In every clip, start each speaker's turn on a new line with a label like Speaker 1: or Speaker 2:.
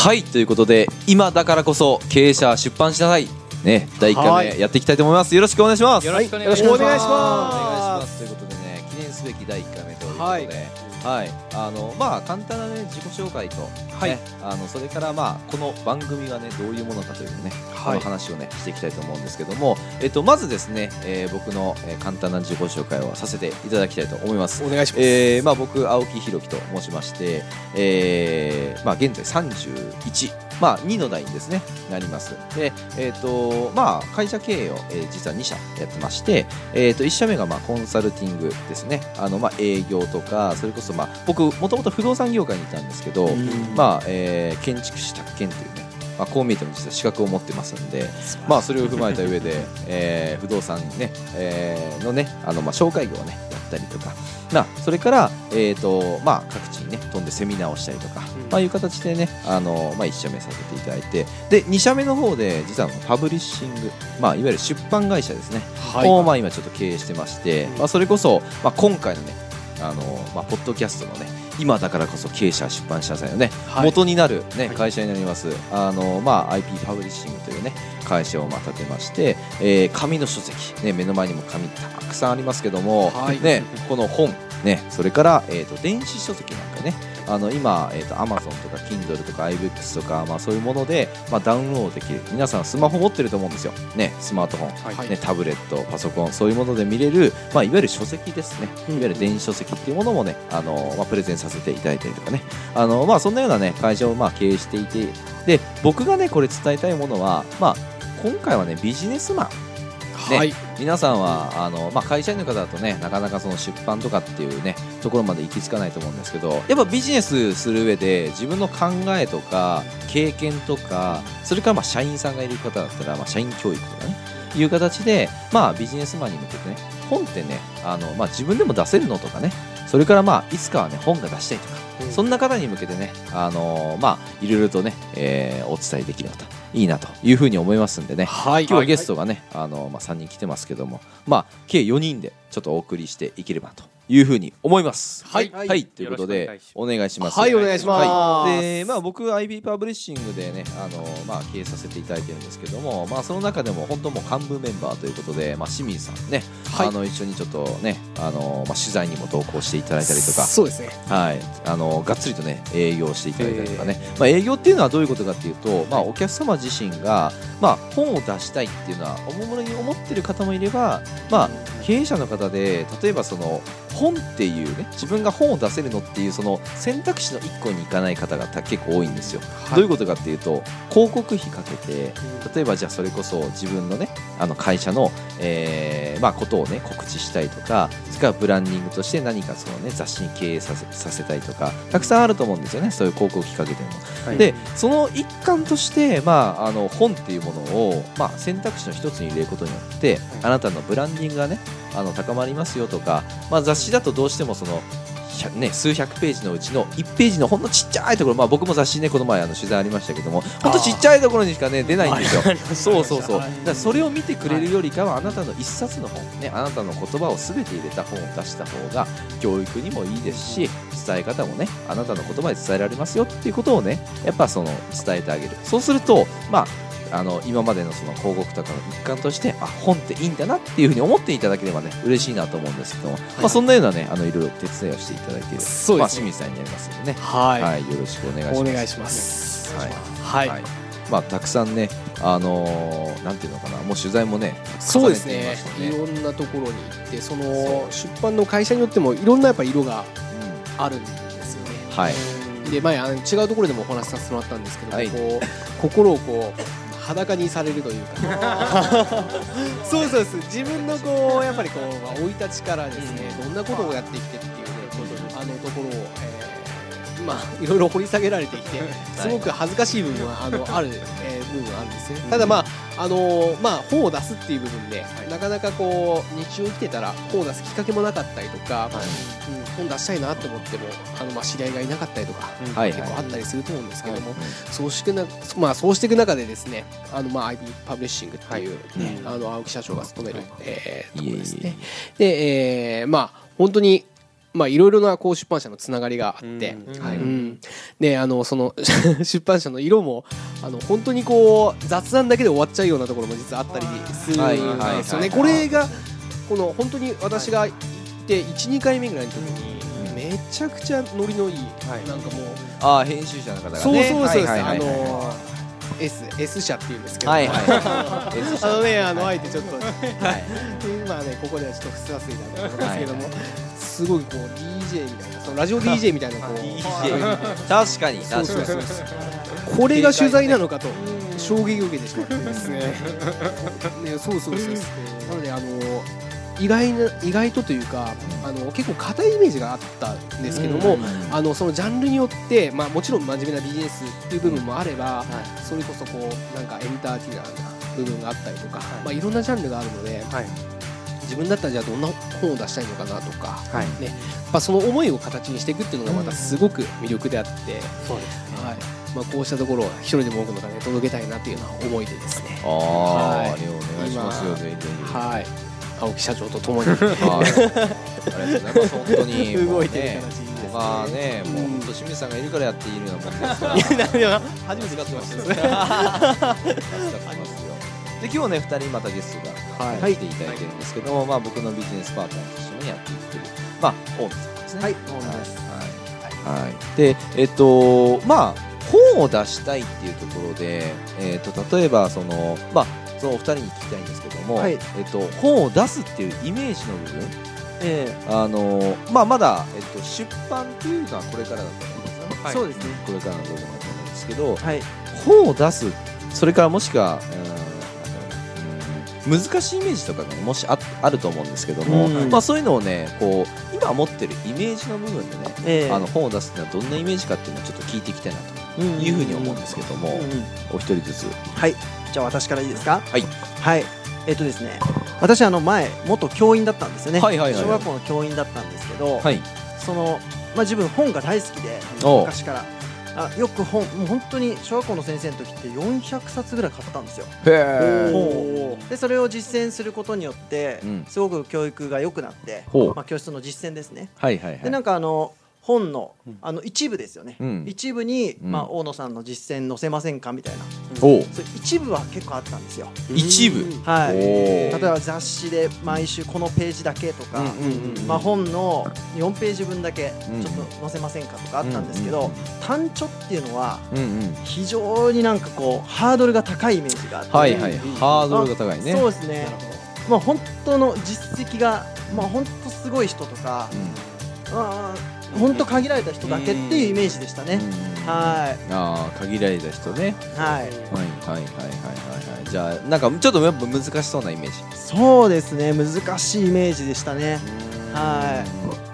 Speaker 1: はいということで今だからこそ経営者出版しなさい。ね第1回目やっていきたいと思います。よろしくお願いします。
Speaker 2: よろしくお願いします。
Speaker 1: ということでね記念すべき第1回目ということで。はい、あのまあ簡単なね自己紹介と、ね
Speaker 3: はい
Speaker 1: あのそれからまあこの番組がねどういうものかというね、
Speaker 3: はい
Speaker 1: この話をねしていきたいと思うんですけども、えっとまずですね、えー僕の、えー簡単な自己紹介をさせていただきたいと思います。
Speaker 3: お願いします。
Speaker 1: えーまあ、僕青木弘樹と申しまして、えーまあ、現在31、まあ、2の代にですねなりますで、えーとまあ、会社経営を、えー実は2社やってまして、えー、と1社目がまあコンサルティングですねあの、まあ、営業とかそれこそ、まあ、僕もともと不動産業界にいたんですけど、まあえー建築士宅建というねまあ、こう見えても実は資格を持ってますんで、まあ、それを踏まえた上で、えー不動産、ねえーのねあの、まあ、紹介業をねやったりとか。なそれから、えーとまあ、各地にね飛んでセミナーをしたりとか、
Speaker 3: うん。
Speaker 1: まあ、いう形でねあの、まあ、1社目させていただいてで2社目の方で実はパブリッシング、まあ、いわゆる出版会社ですね、を、まあ、今ちょっと経営してまして、
Speaker 3: うん。
Speaker 1: まあ、それこそ、まあ、今回のねあの、まあ、ポッドキャストのね今だからこそ経営者出版社さんのね、
Speaker 3: はい。
Speaker 1: 元になる、ね
Speaker 3: はい。
Speaker 1: 会社になります。あの、まあ、IP パブリッシングというね会社をまあ立てまして、えー紙の書籍、ね、目の前にも紙たくさんありますけども、
Speaker 3: はい。
Speaker 1: ね、この本、ね、それから、えー、と電子書籍なんかねあの今、えー、と Amazon とか Kindle とか iBooks とか、まあ、そういうもので、まあ、ダウンロードできる。皆さんスマホ持ってると思うんですよ、ね、スマートフォン、
Speaker 3: はい。
Speaker 1: ね、タブレット、パソコン、そういうもので見れる、まあ、いわゆる書籍ですね、
Speaker 3: うん。
Speaker 1: いわゆる電子書籍っていうものもね、あのまあ、プレゼンさせていただいたりとかね、あのまあ、そんなような、ね、会社をまあ経営していて、で僕がね、これ伝えたいものは、まあ、今回はね、ビジネスマン、ね
Speaker 3: はい。
Speaker 1: 皆さんはあの、まあ、会社員の方だとね、なかなかその出版とかっていうね、ところまで行き着かないと思うんですけど、やっぱビジネスする上で、自分の考えとか、経験とか、それからまあ社員さんがいる方だったら、まあ、社員教育とかね、いう形で、まあ、ビジネスマンに向けてね、本ってね、あのまあ、自分でも出せるのとかね、それからまあいつかはね、本が出したいとか、
Speaker 3: うん
Speaker 1: そんな方に向けてね、あのまあ、いろいろとね、えーお伝えできればといいなというふうに思いますんでね、
Speaker 3: はい。
Speaker 1: 今日はゲストがね、あのまあ、3人来てますけども、まあ、計4人でちょっとお送りしていければというふうに思います。
Speaker 3: はい。
Speaker 1: はい、ということでお願いします。
Speaker 3: はいお願いします。
Speaker 1: はい。で、まあ、僕 IB パブリッシングでね、あのまあ、経営させていただいてるんですけども、まあ、その中でも本当もう幹部メンバーということで、まあ、清水さんね、
Speaker 3: はい。
Speaker 1: あの一緒にちょっとね、あのまあ、取材にも同行していただいたりとか。
Speaker 3: そうですね。
Speaker 1: はい、あのがっつりとね営業していただいたりとかね、まあ、営業っていうのはどういうことかっていうと、まあ、お客様自身が、まあ、本を出したいっていうのはおもむろに思ってる方もいれば、まあ、経営者の方で例えばその本っていうね自分が本を出せるのっていうその選択肢の一個にいかない方がた結構多いんですよ。
Speaker 3: はい
Speaker 1: どういうことかっていうと広告費かけて例えばじゃあそれこそ自分のねあの会社の、えーまあ、ことをね告知したいとかそれからブランディングとして何かそのね雑誌に経営させさせたいとかたくさんあると思うんですよねそういう広告費かけてるの。
Speaker 3: はい
Speaker 1: でその一環として、まあ、あの本っていうものを、まあ、選択肢の一つに入れることによって、あなたのブランディングがねあの高まりますよとか、まあ、雑誌だとどうしてもその100ね、数百ページのうちの1ページのほんのちっちゃいところ、まあ、僕も雑誌ねこの前あの取材ありましたけどもほんとちっちゃいところにしかね出ないんですよ。そうそうそう。だそれを見てくれるよりかはあなたの一冊の本、ね、あなたの言葉をすべて入れた本を出した方が教育にもいいですし伝え方もねあなたの言葉で伝えられますよっていうことをねやっぱその伝えてあげるそうするとまああの今までのその広告とかの一環としてあ本っていいんだなっていうふうに思っていただければね嬉しいなと思うんですけども、まあ、そんなようなねあのいろいろ手伝いをしていただいている、まあ、
Speaker 3: そうですね
Speaker 1: 清水さんになりますのでね、
Speaker 3: はい。
Speaker 1: はい、よろしくお願いします。
Speaker 3: お願いします。
Speaker 1: はい
Speaker 3: はい。
Speaker 1: はいまあ、たくさんね、あのーなんていうのかな、もう取材もね、
Speaker 3: そうですねいろんなところに行ってその出版の会社によってもいろんなやっぱ色があるんですよね。
Speaker 1: はい
Speaker 3: で前あの違うところでもお話しさせてもらったんですけど、
Speaker 1: はい
Speaker 3: こう心をこう裸にされるというか。そうそうです自分のこうやっぱりこうまあ生い立ちからですね、どんなことをやってきてっていうねあのところを、えーまあいろいろ掘り下げられてきて すごく恥ずかしい部分はあのある、えー部分はあるんですね。ただまああのーまあ本を出すっていう部分で、なかなかこう日常生きてたら本を出すきっかけもなかったりとか、うん、本出したいなと思ってもあのまあ知り合いがいなかったりとか、
Speaker 1: はい。
Speaker 3: 結構あったりすると思うんですけども、そうしてなまあそうしていく中でですねあのまあ IB パブリッシングっていう、ねあの青木社長が務める、えーところですね。で、えーまあ本当にまあいろいろなこう出版社のつながりがあって、
Speaker 2: うん。
Speaker 1: はい。
Speaker 3: うん、であのその 出版社の色もあの本当にこう雑談だけで終わっちゃうようなところも実はあったりするん
Speaker 1: はいはい
Speaker 3: ですよね。
Speaker 1: はい。
Speaker 3: これがこの本当に私が行って12回目ぐらいの時にめちゃくちゃノリのいい、
Speaker 2: はい。
Speaker 3: なんかもう、
Speaker 1: ああ編集者の方がね。
Speaker 3: そうそうそうです、
Speaker 1: はいはいはい
Speaker 3: あの S, S 社っていうんですけど、
Speaker 1: はいはい。
Speaker 3: あのねあのあえてちょっと
Speaker 1: はい。
Speaker 3: 今ねここではちょっとふさわすいなと思うんですけども、すごいこう DJ みたいなそのラジオ DJ みたいなこう。
Speaker 1: DJ 確かに
Speaker 3: そう
Speaker 1: 確かに。
Speaker 3: そうそうそうこれが取材なのかと衝撃を受けてしまって。ですねねそうそうそうそう。なのであの意外な意外とというかあの結構硬いイメージがあったんですけども、あのそのジャンルによって、まあ、もちろん真面目なビジネスっていう部分もあれば、それこそこうなんかエンターテイナーな部分があったりとか、い。まあ、いろんなジャンルがあるので
Speaker 2: はい
Speaker 3: 自分だったらじゃあどんな本を出したいのかなとか、
Speaker 2: はい。
Speaker 3: ねまあ、その思いを形にしていくっていうのがまたすごく魅力であって、
Speaker 2: そうです
Speaker 3: はい。まあ、こうしたところを一人でも多くの方に届けたいなっていうような思いでですね、
Speaker 1: ああ、
Speaker 3: はい。
Speaker 1: ねお願いしますよ
Speaker 3: 今
Speaker 1: ぜひぜひ
Speaker 3: はい、青木社長とともに。
Speaker 1: はい。ありがとうございます。本当に
Speaker 3: 動いてる
Speaker 1: ね
Speaker 3: 形ですね。
Speaker 1: まあねもう
Speaker 3: うん
Speaker 1: 本当清水さんがいるからやっているようなもんですから。
Speaker 3: いや初めて使ってました。ね。
Speaker 1: 使ってますよで今日ね2人またゲストが、
Speaker 3: はい。
Speaker 1: 来ていただいてるんですけども、まあ、僕のビジネスパートナーと一緒にやっていってる、まあ、大野さんですね。
Speaker 3: はい
Speaker 1: 大
Speaker 3: 大野です
Speaker 1: はい、はい、でえっとまあ本を出したいっていうところで、えっと例えばそのまあそのお二人に聞きたいんですけども、
Speaker 4: はい
Speaker 1: えっと本を出すっていうイメージの部分
Speaker 4: え
Speaker 1: あのまあまだ、えっと、出版っていうのはこれからだと思うんですよね。
Speaker 2: はい。
Speaker 4: そうですね。
Speaker 1: これからの部分だと思うんですけど、
Speaker 4: はい。
Speaker 1: 本を出すそれからもしくは、うん難しいイメージとかがねもしああると思うんですけども、
Speaker 4: うん。
Speaker 1: まあ、そういうのをねこう今持ってるイメージの部分でね、
Speaker 4: ええ。
Speaker 1: あの本を出すっていうのはどんなイメージかっていうのをちょっと聞いていきたいなと
Speaker 4: い
Speaker 1: いうふうに思うんですけども、お一人ずつ。
Speaker 4: はい。じゃあ私からいいですか？
Speaker 1: はい。
Speaker 4: はい。えっとですね。私あの前元教員だったんですよね。
Speaker 1: はいはいはいはい。
Speaker 4: 小学校の教員だったんですけど、
Speaker 1: はい。
Speaker 4: そのまあ自分本が大好きで昔からあよく本もう本当に小学校の先生の時って400冊ぐらい買ったんですよ。でそれを実践することによって、
Speaker 1: うん。
Speaker 4: すごく教育が良くなってまあ、教室の実践ですね。
Speaker 1: はいはいはい。
Speaker 4: でなんかあの本のあの一部ですよね、
Speaker 1: うん。
Speaker 4: 一部に、
Speaker 1: うん。
Speaker 4: まあ、大野さんの実践載せませんかみたいな。
Speaker 1: おう。
Speaker 4: そう一部は結構あったんですよ。
Speaker 1: 一部？
Speaker 4: はい。
Speaker 1: お
Speaker 4: 例え
Speaker 1: ー
Speaker 4: ば雑誌で毎週このページだけとか、
Speaker 1: うんうんうん
Speaker 4: まあ、本の4ページ分だけ
Speaker 1: うん
Speaker 4: ちょっと載せませんかとかあったんですけど、
Speaker 1: うんうん
Speaker 4: 単著っていうのは
Speaker 1: うんうん。
Speaker 4: 非常になんかこうハードルが高いイメージがあって、
Speaker 1: はいはい。ハードルが高いね。
Speaker 4: そうですね。まあ本当の実績がまあ本当すごい人とか、まあ本当限られた人だけっていうイメージでしたね、
Speaker 1: うん
Speaker 4: は
Speaker 1: ああ限られた人ね
Speaker 4: いはい
Speaker 1: はいはいはいはいはいはいじゃあなんかちょっとやっぱ難しそうなイメージ
Speaker 4: そうですね難しいイメージでしたねは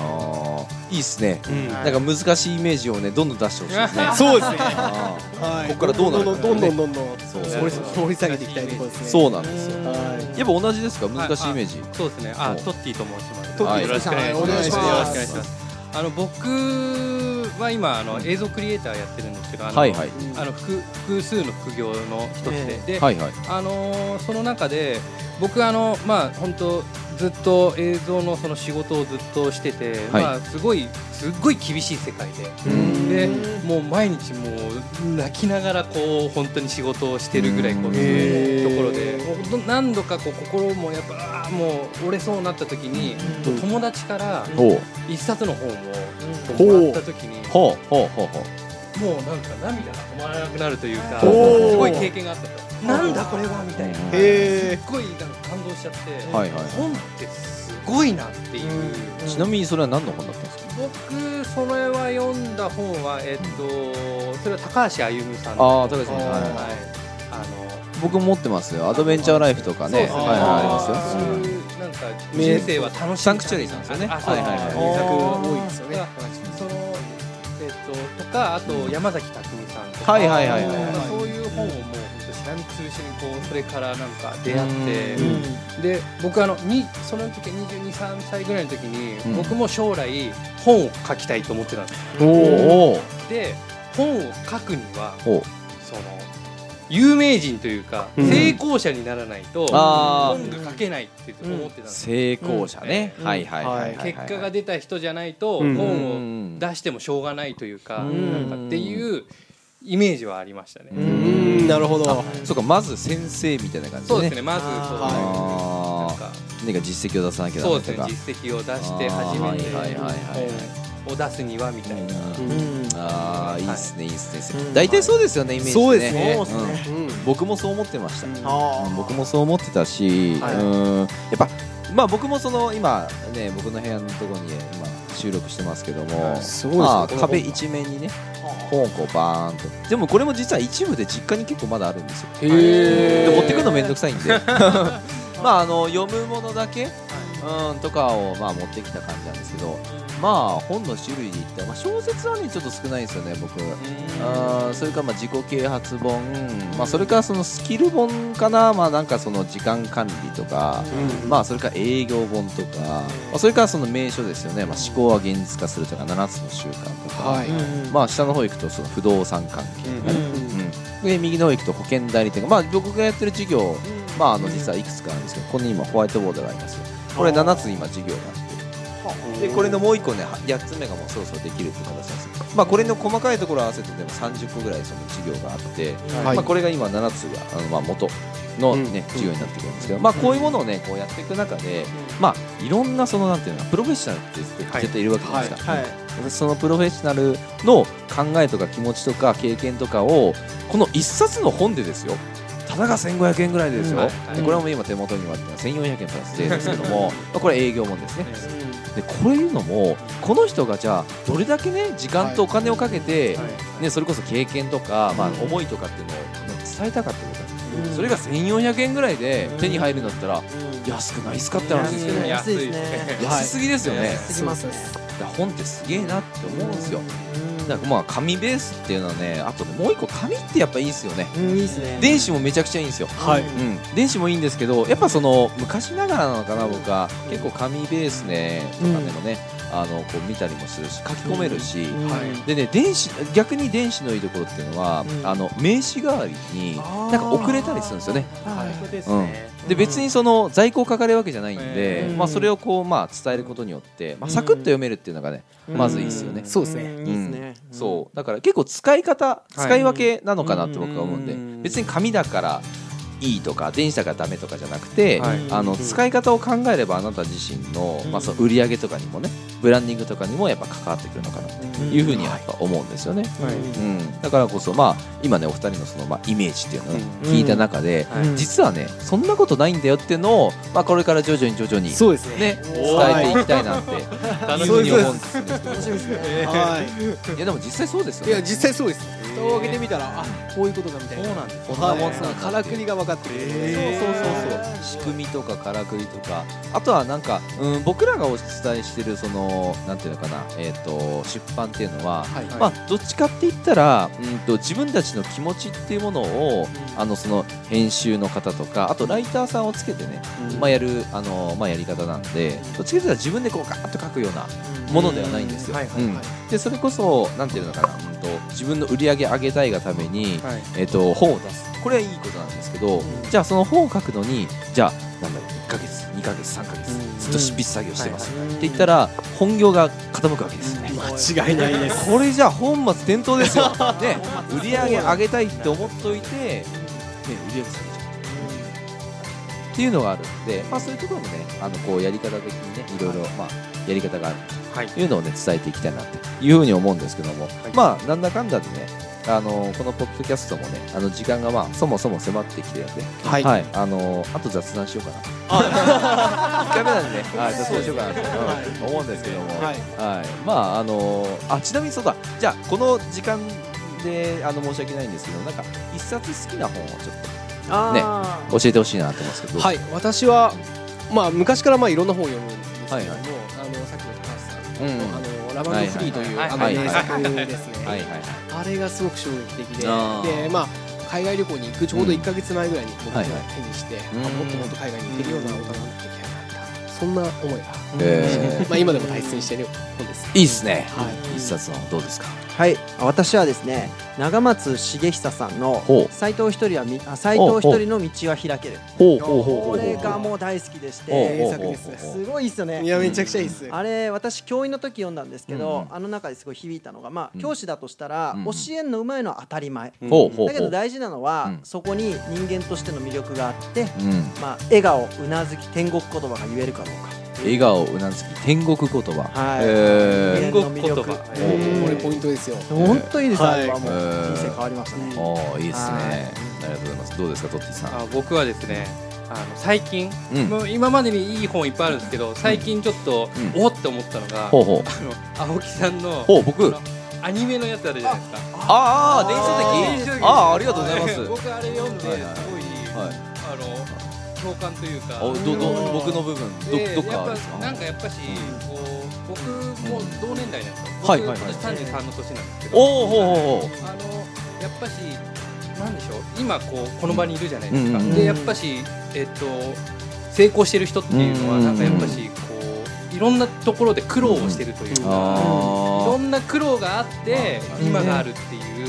Speaker 1: ああいいっすねなんか難しいイメージをねどんどん出してほしいですね
Speaker 3: そうですね。
Speaker 1: あ
Speaker 3: はい。
Speaker 1: ここからどうなるかね
Speaker 3: どんどんどんどん
Speaker 1: そう
Speaker 3: 掘り掘り下げていきたいところですね。
Speaker 1: ーそうなんですよ。やっぱ同じですか難しいイメージ
Speaker 2: そうですね。あ、
Speaker 1: お
Speaker 2: トッティと申します。
Speaker 1: トッティ
Speaker 2: よろしく。
Speaker 3: お願いします
Speaker 2: よろしくお願いします。あの僕は今あの映像クリエイターやってるんですけど、あの
Speaker 1: はいはい。
Speaker 2: あの複複数の副業の一つで、で、
Speaker 1: はいはい。
Speaker 2: あのーその中で僕あのまあ本当ずっと映像のその仕事をずっとしてて、
Speaker 1: はい。
Speaker 2: まあすごいすっごい厳しい世界で。
Speaker 1: うん。
Speaker 2: でもう毎日もう泣きながらこう本当に仕事をしてるぐらいこうところで。何度かこう心もやっぱあーもう折れそうになった時に
Speaker 4: うん。
Speaker 2: 友達から一冊の本をもらった時に
Speaker 1: ほうほうほうほう
Speaker 2: もうなんか涙が止まらなくなるというかすごい経験があったと。なんだこれはみたいな。す
Speaker 3: へ
Speaker 2: っごいなんか感動しちゃって
Speaker 1: はいはい
Speaker 2: 本ってすごいなっていう。
Speaker 1: ちなみにそれは何の本だったんですか？
Speaker 2: 僕それは読んだ本はえっとそれは高橋歩さんの。
Speaker 1: あー高橋さん
Speaker 2: はい。
Speaker 1: はい。
Speaker 2: あ
Speaker 1: 僕も持ってますよ。アドベンチャーライフとかね。
Speaker 2: そうそう
Speaker 1: はいはいありますよ。
Speaker 2: そうなんか人生は楽しい
Speaker 1: サンクチュアリーさんですよね。はいはいはい。
Speaker 3: 名作多いですよね
Speaker 2: かあと山崎匠さんとか
Speaker 1: はいはいはいはい。
Speaker 2: そういう本をもうしらみつぶしにこうそれからなんか出会って。
Speaker 1: うん。
Speaker 2: で僕あのにその時223歳ぐらいの時に、
Speaker 1: うん
Speaker 2: 僕も将来本を書きたいと思ってたん。ですで本を書くには
Speaker 1: お
Speaker 2: その有名人というか、
Speaker 3: うん。
Speaker 2: 成功者にならないと本が書けないって思ってたんですよ、
Speaker 1: 成功者ね、
Speaker 4: うん
Speaker 1: はいはいはい
Speaker 2: 結果が出た人じゃないと
Speaker 3: うん。
Speaker 2: 本を出してもしょうがないというか,、
Speaker 4: うん。
Speaker 2: なんかっていうイメージはありましたね、
Speaker 4: う
Speaker 3: ん。なるほど。
Speaker 1: あそうかまず先生みたいな感じ
Speaker 2: そうですね。まずそうなんか。
Speaker 1: 実績を出さなきゃダ
Speaker 2: そうです
Speaker 1: メとか
Speaker 2: ね。実績を出して初めて。
Speaker 1: はいはいはいはい
Speaker 2: 本を出すにはみたいな、
Speaker 3: うん。
Speaker 1: ああい。いっすねいいっすね。
Speaker 4: うん。
Speaker 1: 大体そうですよねイメージ
Speaker 3: そうですね。
Speaker 4: そうですね
Speaker 3: うん。
Speaker 1: 僕もそう思ってました。僕もそう思ってたし、
Speaker 4: はい。
Speaker 1: うん。やっぱまあ僕もその今ね僕の部屋のところに今収録してますけども、
Speaker 3: すごいですね
Speaker 1: まあ壁一面にね本をこうバーンと。でもこれも実は一部で実家に結構まだあるんですよ。
Speaker 3: へー。
Speaker 1: で持ってくるのめんどくさいんで。まああの読むものだけ、うん、とかをまあ持ってきた感じなんですけどまあ本の種類で言ったら、まあ、小説はねちょっと少ないですよね僕。あーそれからまあ自己啓発本、まあ、それからそのスキル本かな、まあ、なんかその時間管理とか、
Speaker 3: うん。
Speaker 1: まあ、それから営業本とか、まあ、それからその名所ですよね、まあ、思考は現実化するとか7つの習慣とか、
Speaker 3: はい。
Speaker 1: まあ、下の方行くとその不動産関係、
Speaker 3: うん。
Speaker 1: うん。で右の方行くと保険代理店。まあ、僕がやってる事業、まあ、あの実はいくつかあるんですけどここに今ホワイトボードがありますよこれ7つ今事業があって。でこれのもう1個ね8つ目がもうそろそろできるって形なんですよまあこれの細かいところを合わせてでも30個ぐらいその事業があって、
Speaker 3: はい。
Speaker 1: まあ、これが今7つがあのまあ元の、ね
Speaker 3: うん
Speaker 1: 事業になってくるんですけど、まあ、こういうものをねこうやっていく中で、まあ、いろんなそのなんていうのプロフェッショナルって
Speaker 2: はい。
Speaker 1: 絶対いるわけじゃないですか、
Speaker 4: はい。
Speaker 1: 私そのプロフェッショナルの考えとか気持ちとか経験とかをこの1冊の本でですよただが1500円ぐらいでですよ、
Speaker 2: うん。はい
Speaker 1: でこれはもう今手元にもあって1400円プラス税ですけども、まあ、これ営業本ですね、でこういうのもこの人がじゃあどれだけね時間とお金をかけて、ね、それこそ経験とか、まあ、思いとかっていうのを、ね、伝えたかったこと。なん。ですそれが1400円ぐらいで手に入るんだったら安くないっすかって話ですけど、
Speaker 4: うん
Speaker 2: 安いですね。
Speaker 1: 安すぎですよね、本ってすげえなって思うんですよだからまあ紙ベースっていうのはねあとねもう一個紙ってやっぱいいですよね。
Speaker 4: うんいいですね。
Speaker 1: 電子もめちゃくちゃいいんですよ。
Speaker 3: はい。
Speaker 1: うん、電子もいいんですけどやっぱその昔ながらなのかな僕は。結構紙ベースねとかでもね、あのこう見たりもするし書き込めるし、
Speaker 3: はい。
Speaker 1: でね電子逆に電子のいいところっていうのは、
Speaker 4: うん。
Speaker 1: あの名刺代わりになんか遅れたりするんですよね。
Speaker 4: はい。
Speaker 2: そうです
Speaker 1: うん。
Speaker 2: ね
Speaker 1: で別にその在庫を抱えるわけじゃないんで、
Speaker 4: うん。
Speaker 1: まあ、それをこうまあ伝えることによって、まあ、サクッと読めるっていうのがね、まずいいですよね。
Speaker 3: そうですね。
Speaker 1: そう。だから結構使い方使い分けなのかなって僕は思うんで、
Speaker 4: うん。
Speaker 1: 別に紙だからいいとか電子だからダメとかじゃなくて、
Speaker 2: はい。
Speaker 1: あの使い方を考えればあなた自身の,、まあその売り上げとかにもねブランディングとかにもやっぱ関わってくるのかなというふうにやっぱ思うんですよね。うん、だからこそまあ今ねお二人のそのまあイメージっていうのを
Speaker 3: うん。
Speaker 1: 聞いた中で、
Speaker 2: はい。
Speaker 1: 実はねそんなことないんだよっていうのを、まあ、これから徐々に徐々に
Speaker 3: そうですね。
Speaker 1: ね伝えていきたいなっていうふうに思うんですけど
Speaker 4: 楽しみですね。
Speaker 3: はい。
Speaker 1: いやでも実際そうですよ
Speaker 3: いや
Speaker 1: ね。
Speaker 3: 実際そうです蓋を開けてみたらあこういうことかみたいな。
Speaker 1: そうなんですこん
Speaker 3: は
Speaker 1: ないも
Speaker 3: からくりが分かってくる
Speaker 1: そうそうそうそう。仕組みとかからくりとか。あとはなんか、うん、僕らがお伝えしてるそのなんていうのかな、えー、と出版っていうのは、
Speaker 3: はい
Speaker 1: まあ、どっちかって言ったら、うん、と自分たちの気持ちっていうものをあのその編集の方とかあとライターさんをつけてね、まあ、やるあの、まあ、やり方なんでどっちかって言ったら自分でこうガーッと書くようなものではないんですよ。
Speaker 2: はいはい
Speaker 1: うん。でそれこそなんていうのかな、うん、と自分の売り上げ上げたいがために、
Speaker 2: はい
Speaker 1: えっと本を出す。これはいいことなんですけど、じゃあその本を書くのにじゃあなんだろう1ヶ月2ヶ月3ヶ月、
Speaker 3: うん。
Speaker 1: ずっと執筆作業してます、
Speaker 4: うん
Speaker 1: って言ったら本業が傾くわけですよ。ね、
Speaker 3: 間違いないです。
Speaker 1: これじゃあ本末転倒ですよ、ね、売り上げ上げたいって思っといて、ね、売り上げ下げちゃう。っていうのがあるんで、まあ、そういうところもねあのこうやり方的にねいろいろ、まあ、やり方がある
Speaker 2: はい。
Speaker 1: というのをね伝えていきたいなっていうふうに思うんですけども、まあなんだかんだでねあのこのポッドキャストもねあの時間がまあそもそも迫ってきてるんで、
Speaker 3: はい。
Speaker 1: はい、あのあと雑談しようかな。1回目なんでね、はい、雑談しようかなと、うん思うんですけども、
Speaker 3: はい。
Speaker 1: はい、まああのあちなみにそうだ、じゃあこの時間であの申し訳ないんですけど、なんか一冊好きな本をちょっと教えてほしいなと思うんですけど、
Speaker 3: はい。私はまあ昔からまあいろんな本を読むんですけども、
Speaker 1: はいはい
Speaker 3: あのラバンドフリーという、
Speaker 2: はい
Speaker 3: あ
Speaker 1: はい
Speaker 3: の名作ですね、あれがすごく衝撃的で。でまあ海外旅行に行くちょうど1か月前ぐらいに僕が手にして、もっともっと海外に行けるような大人になっていきたいなそんな思いが、
Speaker 1: え
Speaker 3: まあ今でも大切にしている本です。
Speaker 1: いいっすね、
Speaker 3: はい。
Speaker 1: 一冊のどうですか？
Speaker 4: はい。私はですね長松茂久さんの斎藤一人はみあ斎藤一人の道は開ける。こ
Speaker 1: う。
Speaker 4: れがもう大好きでして
Speaker 3: 名作です
Speaker 4: すごいですよね。
Speaker 3: いやめちゃくちゃいいっす
Speaker 4: あれ私教員の時読んだんですけど、
Speaker 1: うん
Speaker 4: あの中ですごい響いたのがまあ、
Speaker 1: うん。
Speaker 4: 教師だとしたら、
Speaker 1: うん
Speaker 4: 教えんのうまいのは当たり前、だけど大事なのは、
Speaker 1: うん。
Speaker 4: そこに人間としての魅力があって、
Speaker 1: うん。
Speaker 4: まあ、笑顔うなずき天国言葉が言えるかどうか
Speaker 1: 笑顔うなずき天国言葉。
Speaker 4: はい。
Speaker 1: へ
Speaker 2: 天国言葉。
Speaker 4: 人間の魅力
Speaker 1: ー。
Speaker 3: これポイントですよ。
Speaker 4: 本当いいです、
Speaker 3: はい。
Speaker 4: あれはもう
Speaker 1: へー。
Speaker 4: 人生変わりましたね、
Speaker 1: ーおーいいですね。
Speaker 4: はい。
Speaker 1: ありがとうございます。どうですかトッティさん。
Speaker 2: あ僕はですねあの最近、
Speaker 1: うん。
Speaker 2: もう今までにいい本いっぱいあるんですけど最近ちょっと、
Speaker 1: うん。
Speaker 2: おって思ったのが、
Speaker 1: ほうほう。
Speaker 2: あの青木さんの
Speaker 1: ほう僕。
Speaker 2: アニメのやつあるじゃないですか。
Speaker 1: ああ電
Speaker 2: 電子書籍
Speaker 1: 子書籍ああありがとうございます。
Speaker 2: 僕あれ読んですごい、
Speaker 1: はいはい。
Speaker 2: あの共感というか。
Speaker 1: 僕の部分
Speaker 2: で
Speaker 1: どどっかですか？
Speaker 2: ぱなんかやっぱし、こう僕も同年代なんですよ、
Speaker 1: はいはいはい。
Speaker 2: 僕今年33の年なんですけど。
Speaker 1: おおほうほうほ
Speaker 2: あのやっぱしなんでしょう。今こうこの場にいるじゃないですか、でやっぱしえっと成功してる人っていうのは
Speaker 1: うん。
Speaker 2: なんかやっぱしいろんなところで苦労をしてるというか、いろ
Speaker 1: あ
Speaker 2: んな苦労があって
Speaker 1: うん
Speaker 2: 今があるっていう、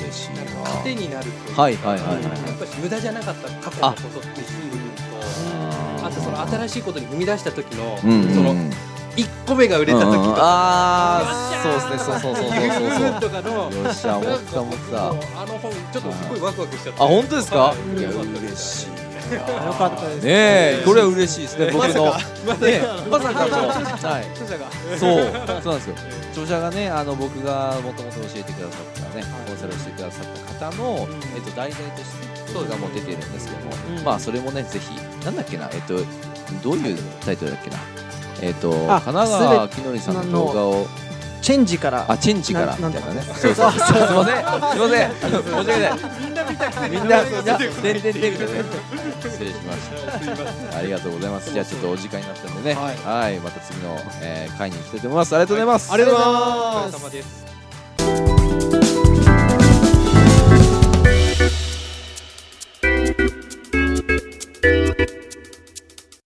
Speaker 1: 嬉しい
Speaker 2: 糧になるというか、
Speaker 1: はいはいはいはい。
Speaker 2: やっぱし無駄じゃなかった過去のことっていう部分とあとその新しいことに踏み出した時の、
Speaker 1: うん
Speaker 2: その
Speaker 1: うん。
Speaker 2: 一個目が売れた時とか、
Speaker 1: ああそうですねそうそうそうそう
Speaker 2: いう。
Speaker 1: そう
Speaker 2: とかの
Speaker 1: よっしゃ思った思った。
Speaker 2: あの本ちょっとすごいワクワクしちゃって。
Speaker 1: あ本当ですか？
Speaker 2: はい。
Speaker 1: いや嬉しい
Speaker 4: よかったです。
Speaker 1: ねえこれは嬉しいですね僕の。ね
Speaker 2: か。
Speaker 1: まさかの。はい。
Speaker 3: 著者が
Speaker 1: そうそうなんですよ。著者がねあの僕がもともと教えてくださったねコンサルをしてくださった方の、えっと、題材として僕がもう出てるんですけども、
Speaker 4: うん。
Speaker 1: まあそれもねぜひなんだっけなえっとどういうタイトルだっけな。えっと
Speaker 4: あ
Speaker 1: 神奈川きのりさんの動画を
Speaker 4: チェンジから。
Speaker 1: あチェンジから。み
Speaker 4: な
Speaker 1: たいなねそうそう。そう。すいません。すいません。申し訳ない。みんな見たくてみんなみんなてんてんてんみたいな。ね失礼しました。ありがとうございます。じゃあちょっとお時間になったんでね。
Speaker 3: はい。
Speaker 1: はい。また次の、えー、回に行きたいと思います。ありがとうございます。
Speaker 3: ありがとうござい
Speaker 2: お
Speaker 3: ます。
Speaker 2: 疲れ様です